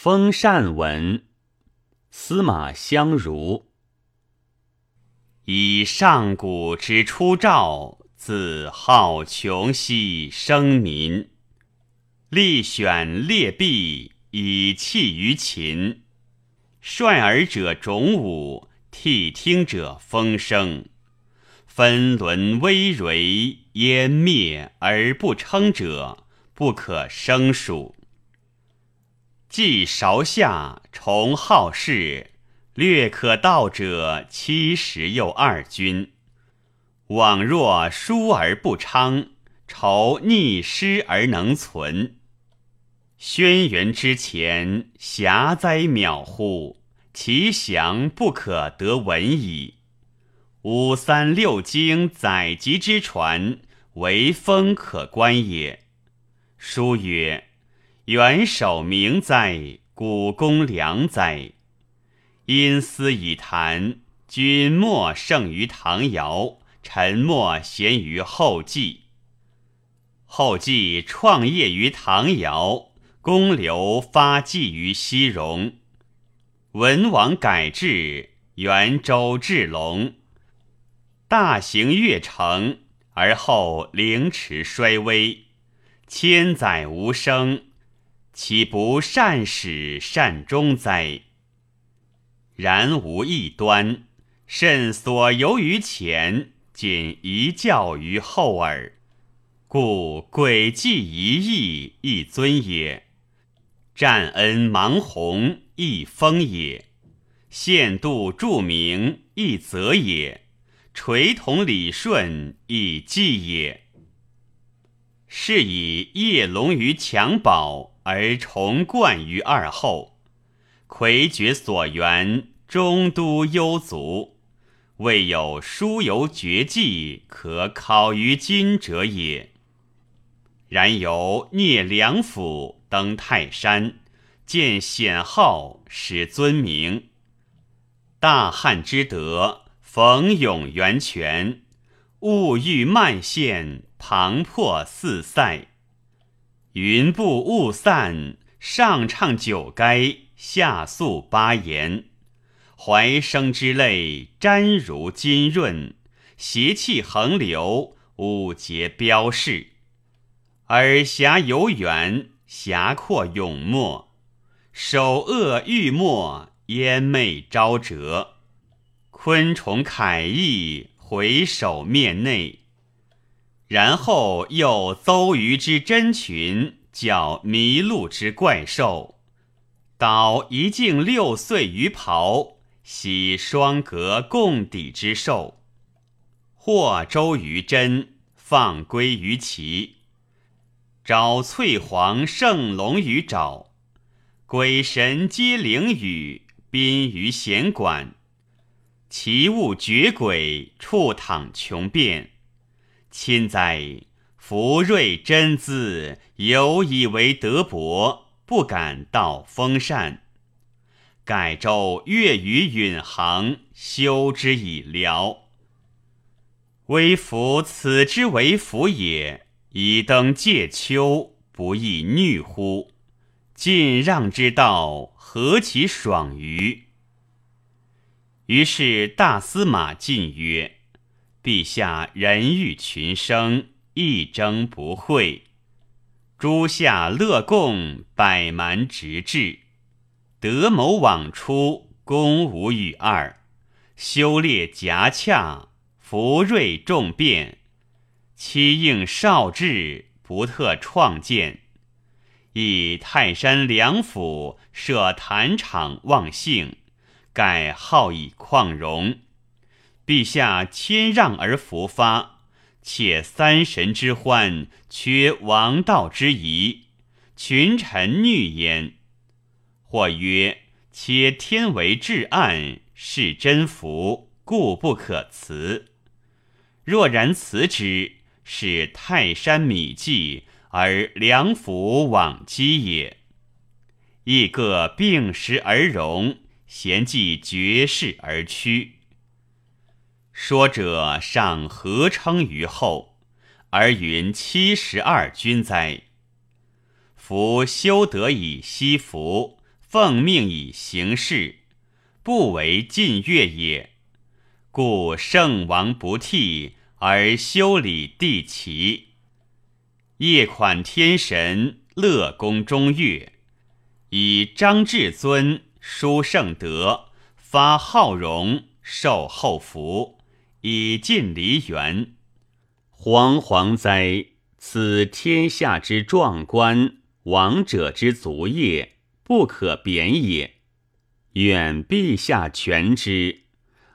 封禅文，司马相如。以上古之初赵，自号穷兮生民。力选列弊，以弃于秦。率尔者种武，替听者风声。分伦微蕤，湮灭而不称者，不可胜数。既韶下，崇好事，略可道者七十又二君。往若疏而不昌，愁逆失而能存。轩辕之前，遐哉渺乎！其详不可得闻矣。五三六经载籍之传，惟风可观也。书曰。元首明哉，古公良哉！因私以谈，君莫胜于唐尧，臣莫贤于后继。后继创业于唐尧，公刘发迹于西戎。文王改制，元周至隆，大行乐成，而后凌迟衰微，千载无声。岂不善始善终哉？然无异端，甚所由于前，仅一教于后耳。故诡计一义，一尊也；战恩芒宏，一风也；献度著名，一则也；垂统理顺，一纪也。是以夜龙于襁褓。而重冠于二后，魁绝所缘，中都幽族，未有书游绝技可考于今者也。然由聂良辅登泰山，见显号，使尊名。大汉之德，逢永源泉，物欲漫现，磅礴四塞。云步雾散，上唱九该，下诉八言。怀生之泪，沾如金润；邪气横流，五节标示。耳狭犹远，狭阔永没。首恶欲没，烟昧昭折。昆虫凯翼，回首面内。然后又邹鱼之真群，叫麋鹿之怪兽，捣一径六岁于袍，喜双革共抵之兽，或周于真，放归于齐，找翠黄圣龙于爪，鬼神皆灵雨，宾于弦管，其物绝诡，处躺穷变。亲哉！福瑞真姿，犹以为德薄，不敢道风善。盖周月于允行，修之以辽。微服此之为福也，以登介丘，不亦逆乎？进让之道，何其爽于！于是大司马进曰。陛下人欲群生，一争不讳；诸夏乐贡，百蛮直至。德谋往出，功无与二；修列夹洽，福瑞众变。七应少志，不特创建。以泰山梁府设坛场望幸，盖号以旷容。陛下谦让而弗发，且三神之欢，缺王道之仪，群臣虐焉。或曰：且天为至暗，是真福，故不可辞。若然辞之，是泰山米迹，而良府往击也。亦各并时而荣，贤继绝世而屈。说者尚何称于后，而云七十二君哉？夫修德以息福，奉命以行事，不为近悦也。故圣王不替而修理帝齐，夜款天神乐宫中乐，以张至尊书圣德，发浩荣受后福，以尽梨园。惶惶哉！此天下之壮观，王者之足业，不可贬也。愿陛下全之。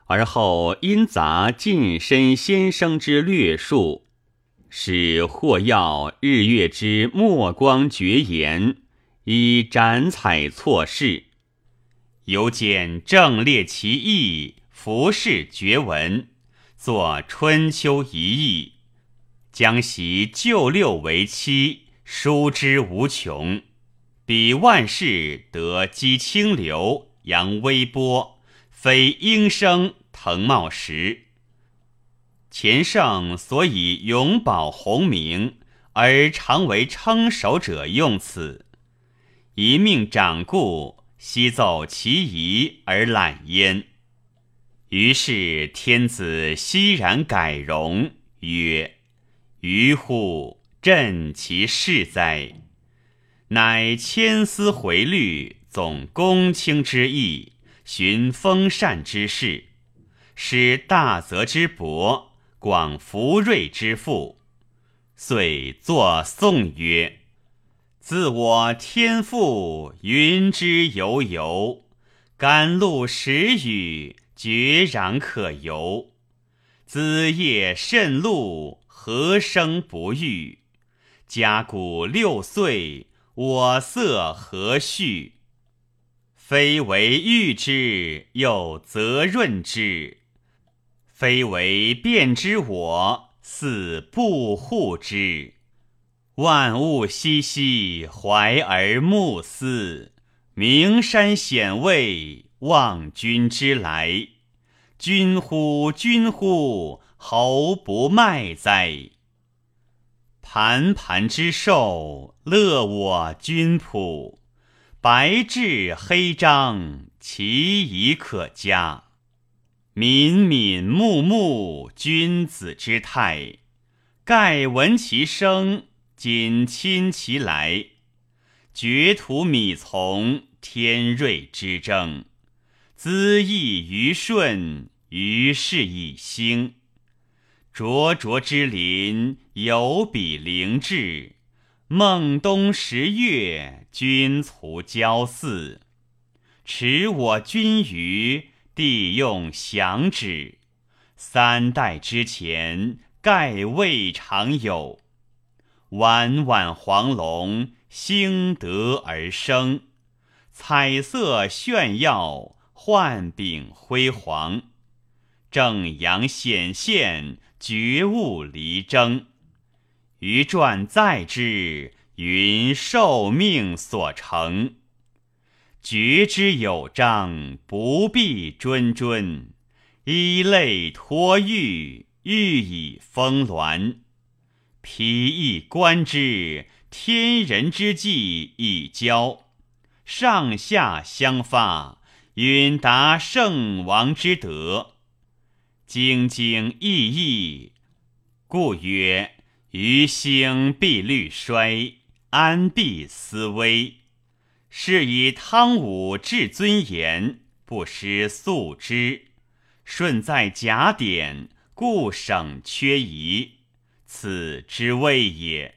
而后因杂近身先生之略述，使或要日月之末光绝言，以展采错事。犹见正列其意，服饰绝文，作春秋一义，将习旧六为期，书之无穷。彼万事得积清流，扬微波。非应生腾茂时，前圣所以永保鸿名，而常为称首者用此。一命长故，悉奏其仪而览焉。于是天子熙然改容，曰：“于乎，朕其事哉！乃千丝回律，总公卿之意。”寻风善之事，使大泽之伯，广福瑞之富，遂作颂曰：“自我天赋，云之悠悠，甘露时雨，决壤可游。子夜甚露，何生不遇？甲骨六岁，我色何序？”非为欲之，又则润之；非为辨之，我似不护之。万物熙熙，怀而慕思；名山险位，望君之来。君乎君乎，侯不迈哉？盘盘之寿，乐我君仆。白质黑章，其仪可嘉；敏敏穆穆，君子之态。盖闻其声，谨亲其来。绝土米从，天瑞之争。恣意于顺，于是以兴。灼灼之林，有比灵志。孟冬十月，君卒交祀，持我君于帝用降旨。三代之前，盖未尝有。婉婉黄龙，兴德而生，彩色炫耀，幻柄辉煌。正阳显现，觉悟离征。余传在之，云受命所成。觉之有章，不必谆谆。衣类脱玉，玉以丰鸾。披翼观之，天人之际已交。上下相发，允达圣王之德。兢兢意意，故曰。余兴必虑衰，安必思危。是以汤武至尊严，不失素之。顺在甲典，故省缺仪，此之谓也。